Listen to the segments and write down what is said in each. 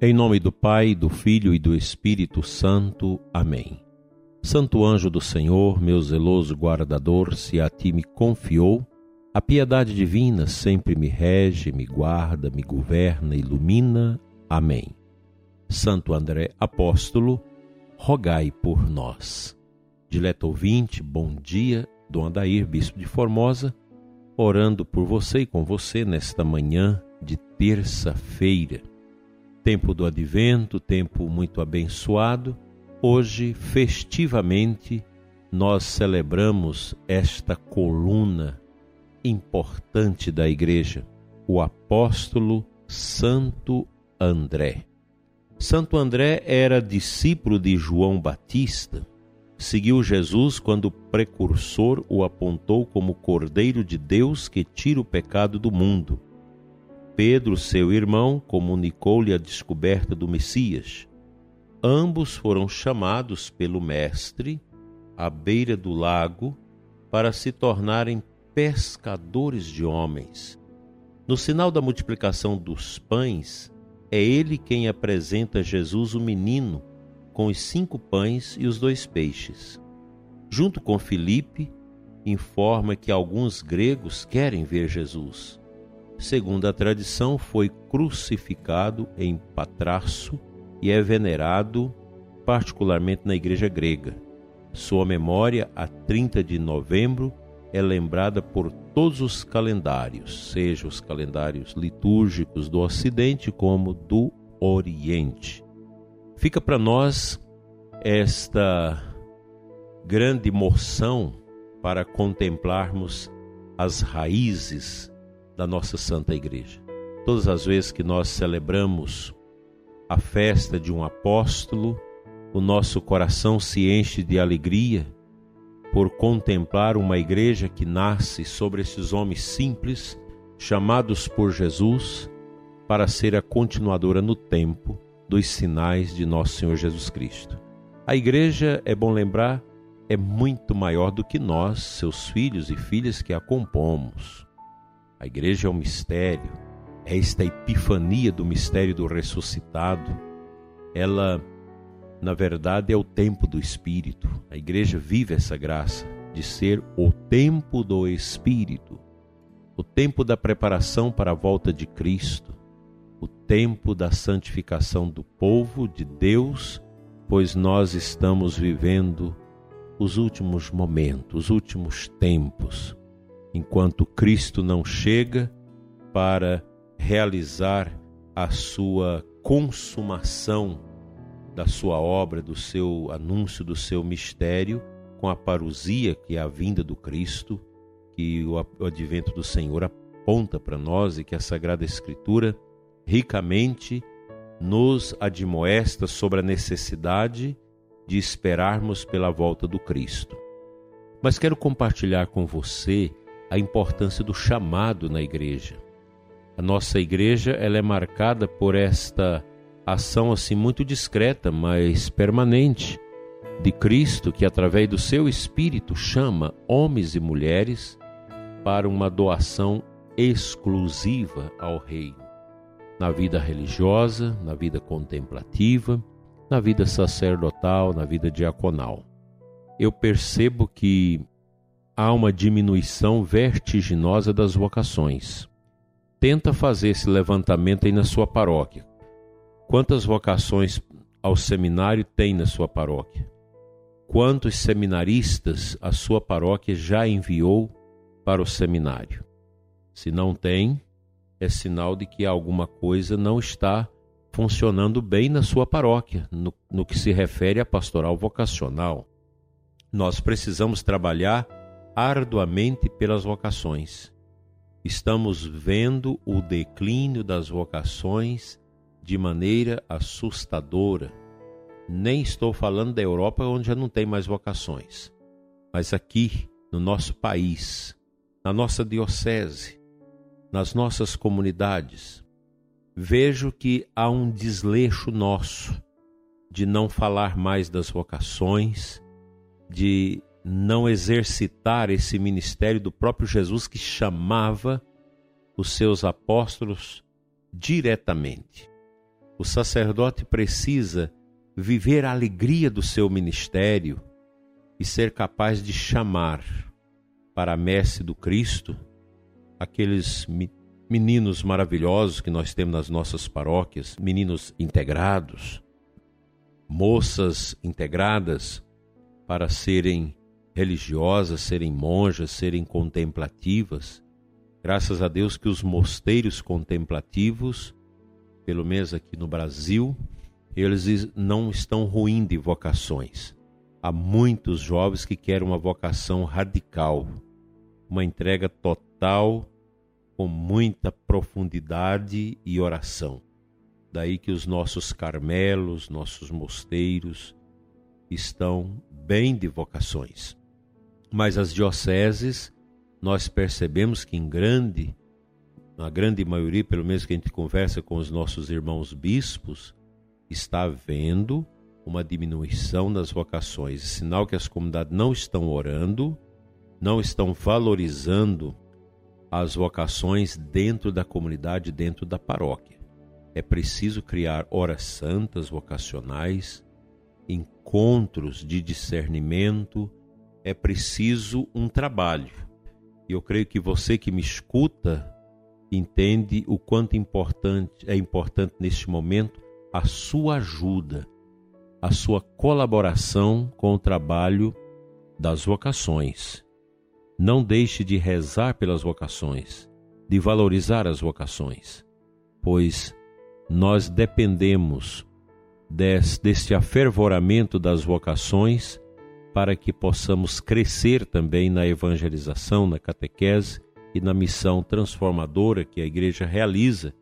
Em nome do Pai, do Filho e do Espírito Santo. Amém. Santo anjo do Senhor, meu zeloso guardador, se a ti me confiou, a piedade divina sempre me rege, me guarda, me governa, ilumina. Amém. Santo André Apóstolo, rogai por nós. Dileto ouvinte, bom dia, Dom Adair, Bispo de Formosa, orando por você e com você nesta manhã de terça-feira tempo do advento, tempo muito abençoado. Hoje, festivamente, nós celebramos esta coluna importante da igreja, o apóstolo Santo André. Santo André era discípulo de João Batista. Seguiu Jesus quando o precursor o apontou como Cordeiro de Deus que tira o pecado do mundo. Pedro, seu irmão, comunicou-lhe a descoberta do Messias. Ambos foram chamados pelo Mestre à beira do lago para se tornarem pescadores de homens. No sinal da multiplicação dos pães, é ele quem apresenta Jesus o menino com os cinco pães e os dois peixes. Junto com Filipe, informa que alguns gregos querem ver Jesus segundo a tradição, foi crucificado em Patraço e é venerado particularmente na igreja grega. Sua memória, a 30 de novembro, é lembrada por todos os calendários, seja os calendários litúrgicos do Ocidente como do Oriente. Fica para nós esta grande moção para contemplarmos as raízes da nossa Santa Igreja. Todas as vezes que nós celebramos a festa de um apóstolo, o nosso coração se enche de alegria por contemplar uma igreja que nasce sobre esses homens simples, chamados por Jesus para ser a continuadora no tempo dos sinais de nosso Senhor Jesus Cristo. A igreja, é bom lembrar, é muito maior do que nós, seus filhos e filhas que a compomos. A igreja é um mistério, é esta epifania do mistério do ressuscitado. Ela, na verdade, é o tempo do Espírito. A igreja vive essa graça de ser o tempo do Espírito, o tempo da preparação para a volta de Cristo, o tempo da santificação do povo de Deus, pois nós estamos vivendo os últimos momentos, os últimos tempos enquanto Cristo não chega para realizar a sua consumação da sua obra, do seu anúncio, do seu mistério, com a parousia, que é a vinda do Cristo, que o advento do Senhor aponta para nós e que a Sagrada Escritura ricamente nos admoesta sobre a necessidade de esperarmos pela volta do Cristo. Mas quero compartilhar com você a importância do chamado na igreja. A nossa igreja ela é marcada por esta ação assim muito discreta, mas permanente de Cristo que através do seu espírito chama homens e mulheres para uma doação exclusiva ao reino. Na vida religiosa, na vida contemplativa, na vida sacerdotal, na vida diaconal. Eu percebo que há uma diminuição vertiginosa das vocações. Tenta fazer esse levantamento aí na sua paróquia. Quantas vocações ao seminário tem na sua paróquia? Quantos seminaristas a sua paróquia já enviou para o seminário? Se não tem, é sinal de que alguma coisa não está funcionando bem na sua paróquia, no, no que se refere à pastoral vocacional. Nós precisamos trabalhar arduamente pelas vocações. Estamos vendo o declínio das vocações de maneira assustadora. Nem estou falando da Europa, onde já não tem mais vocações, mas aqui, no nosso país, na nossa diocese, nas nossas comunidades, vejo que há um desleixo nosso de não falar mais das vocações, de não exercitar esse ministério do próprio Jesus que chamava os seus apóstolos diretamente. O sacerdote precisa viver a alegria do seu ministério e ser capaz de chamar para a messe do Cristo aqueles meninos maravilhosos que nós temos nas nossas paróquias, meninos integrados, moças integradas para serem religiosas, serem monjas, serem contemplativas. Graças a Deus que os mosteiros contemplativos, pelo menos aqui no Brasil, eles não estão ruim de vocações. Há muitos jovens que querem uma vocação radical, uma entrega total, com muita profundidade e oração. Daí que os nossos carmelos, nossos mosteiros estão bem de vocações. Mas as dioceses, nós percebemos que em grande, na grande maioria, pelo menos que a gente conversa com os nossos irmãos bispos, está havendo uma diminuição nas vocações, sinal que as comunidades não estão orando, não estão valorizando as vocações dentro da comunidade, dentro da paróquia. É preciso criar horas santas vocacionais, encontros de discernimento, é preciso um trabalho. E eu creio que você que me escuta entende o quanto importante é importante neste momento a sua ajuda a sua colaboração com o trabalho das vocações. Não deixe de rezar pelas vocações, de valorizar as vocações, pois nós dependemos des, deste afervoramento das vocações para que possamos crescer também na evangelização, na catequese e na missão transformadora que a Igreja realiza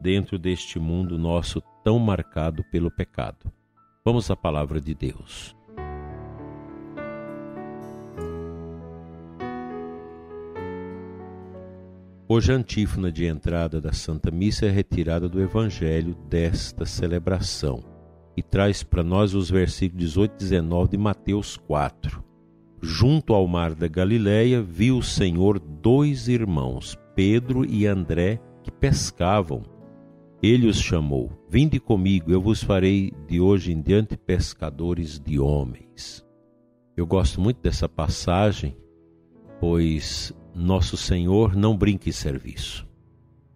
dentro deste mundo nosso tão marcado pelo pecado. Vamos à palavra de Deus. Hoje a antífona de entrada da Santa Missa é retirada do Evangelho desta celebração e traz para nós os versículos 18 e 19 de Mateus 4. Junto ao mar da Galileia viu o Senhor dois irmãos, Pedro e André, que pescavam. Ele os chamou: Vinde comigo, eu vos farei de hoje em diante pescadores de homens. Eu gosto muito dessa passagem, pois nosso Senhor não brinca em serviço.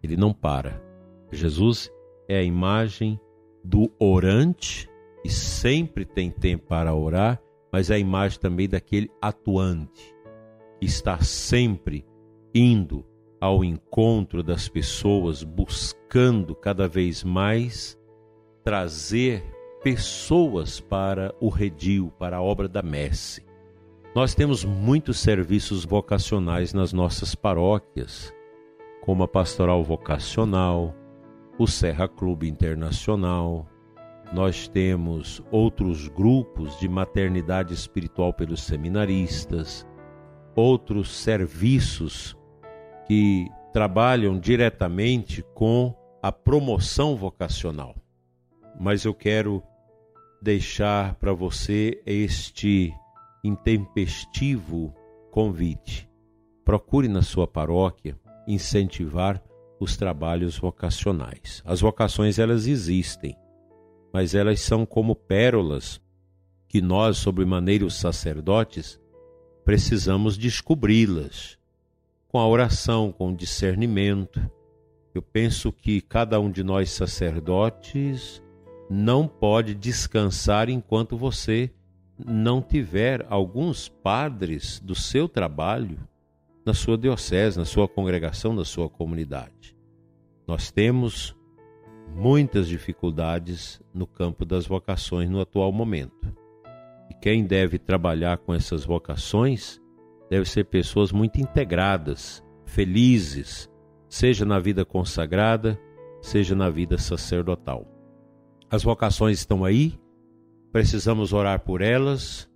Ele não para. Jesus é a imagem do orante e sempre tem tempo para orar, mas é a imagem também daquele atuante que está sempre indo ao encontro das pessoas, buscando cada vez mais trazer pessoas para o redil, para a obra da messe. Nós temos muitos serviços vocacionais nas nossas paróquias, como a Pastoral Vocacional, o Serra Clube Internacional, nós temos outros grupos de maternidade espiritual pelos seminaristas, outros serviços que trabalham diretamente com a promoção vocacional. Mas eu quero deixar para você este intempestivo convite. Procure na sua paróquia incentivar os trabalhos vocacionais. As vocações elas existem, mas elas são como pérolas que nós, sobre maneira os sacerdotes, precisamos descobri-las com a oração, com o discernimento. Eu penso que cada um de nós sacerdotes não pode descansar enquanto você não tiver alguns padres do seu trabalho na sua diocese, na sua congregação, na sua comunidade. Nós temos muitas dificuldades no campo das vocações no atual momento. E quem deve trabalhar com essas vocações devem ser pessoas muito integradas, felizes, seja na vida consagrada, seja na vida sacerdotal. As vocações estão aí, precisamos orar por elas,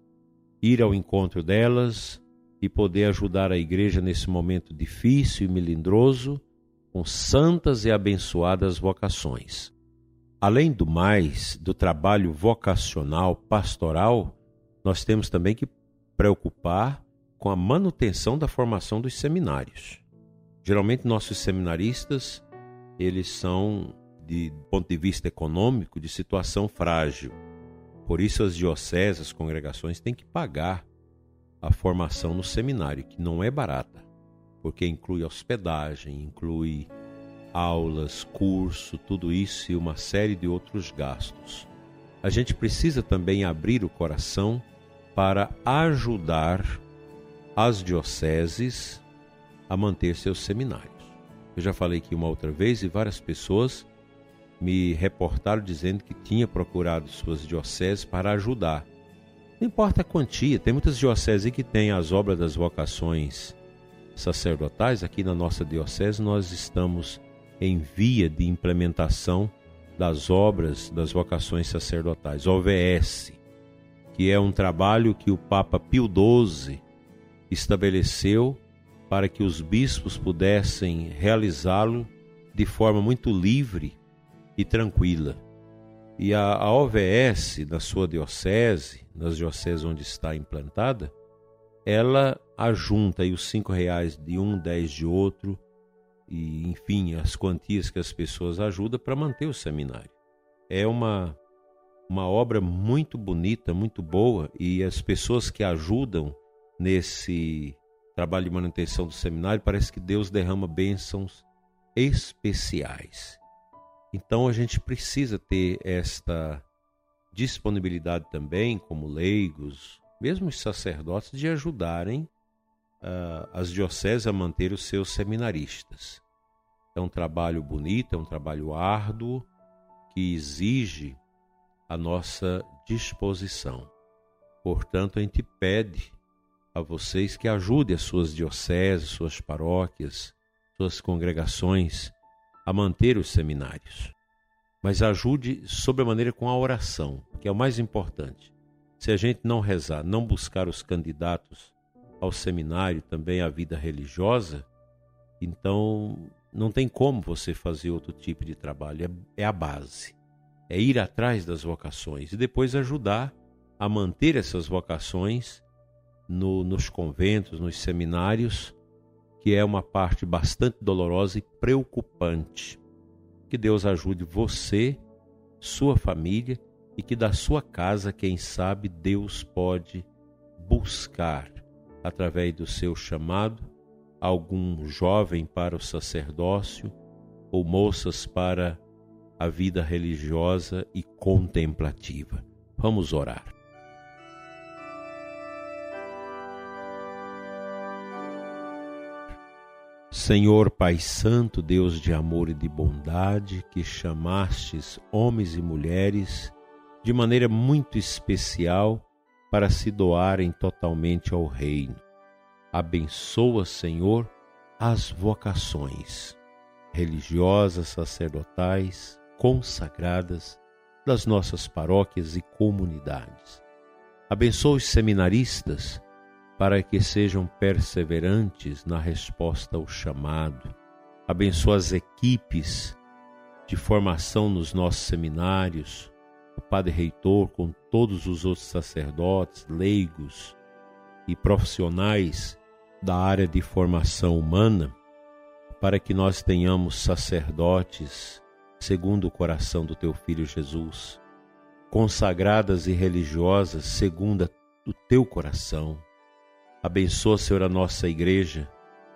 ir ao encontro delas e poder ajudar a igreja nesse momento difícil e melindroso com santas e abençoadas vocações. Além do mais, do trabalho vocacional, pastoral, nós temos também que preocupar com a manutenção da formação dos seminários. Geralmente nossos seminaristas, eles são de ponto de vista econômico, de situação frágil. Por isso as dioceses, as congregações têm que pagar a formação no seminário, que não é barata, porque inclui hospedagem, inclui aulas, curso, tudo isso e uma série de outros gastos. A gente precisa também abrir o coração para ajudar as dioceses a manter seus seminários. Eu já falei aqui uma outra vez e várias pessoas me reportaram dizendo que tinha procurado suas dioceses para ajudar. Não importa a quantia, tem muitas dioceses que têm as obras das vocações sacerdotais. Aqui na nossa diocese nós estamos em via de implementação das obras das vocações sacerdotais, OVS, que é um trabalho que o Papa Pio XII estabeleceu para que os bispos pudessem realizá-lo de forma muito livre e tranquila. E a, a OVS, na sua diocese, nas dioceses onde está implantada, ela ajunta aí os cinco reais de um, dez de outro, e enfim, as quantias que as pessoas ajudam para manter o seminário. É uma, uma obra muito bonita, muito boa, e as pessoas que ajudam nesse trabalho de manutenção do seminário, parece que Deus derrama bênçãos especiais. Então a gente precisa ter esta disponibilidade também, como leigos, mesmo os sacerdotes, de ajudarem uh, as dioceses a manter os seus seminaristas. É um trabalho bonito, é um trabalho árduo que exige a nossa disposição. Portanto, a gente pede a vocês que ajudem as suas dioceses, suas paróquias, suas congregações a manter os seminários. Mas ajude sobremaneira com a oração, que é o mais importante. Se a gente não rezar, não buscar os candidatos ao seminário, também à vida religiosa, então não tem como você fazer outro tipo de trabalho, é, é a base. É ir atrás das vocações e depois ajudar a manter essas vocações no, nos conventos, nos seminários, que é uma parte bastante dolorosa e preocupante. Que Deus ajude você, sua família e que da sua casa, quem sabe, Deus pode buscar, através do seu chamado, algum jovem para o sacerdócio ou moças para a vida religiosa e contemplativa. Vamos orar. Senhor Pai Santo, Deus de amor e de bondade, que chamastes homens e mulheres de maneira muito especial para se doarem totalmente ao Reino. Abençoa, Senhor, as vocações religiosas, sacerdotais, consagradas das nossas paróquias e comunidades. Abençoa os seminaristas para que sejam perseverantes na resposta ao chamado. Abençoa as equipes de formação nos nossos seminários, o Padre Reitor, com todos os outros sacerdotes, leigos e profissionais da área de formação humana, para que nós tenhamos sacerdotes segundo o coração do teu filho Jesus, consagradas e religiosas segundo o teu coração Abençoa, Senhor, a nossa igreja.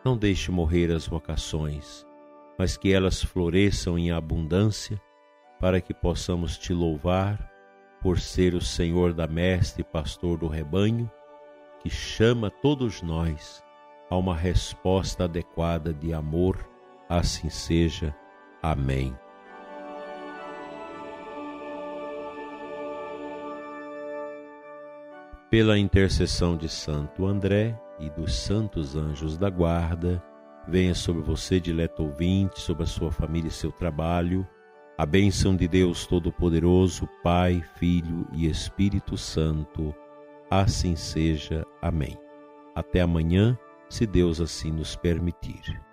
Não deixe morrer as vocações, mas que elas floresçam em abundância, para que possamos te louvar por ser o Senhor da Mestre e Pastor do rebanho, que chama todos nós a uma resposta adequada de amor. Assim seja. Amém. Pela intercessão de Santo André e dos santos anjos da guarda, venha sobre você, dileto ouvinte, sobre a sua família e seu trabalho, a bênção de Deus Todo-Poderoso, Pai, Filho e Espírito Santo. Assim seja. Amém. Até amanhã, se Deus assim nos permitir.